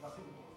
Vai ser bom.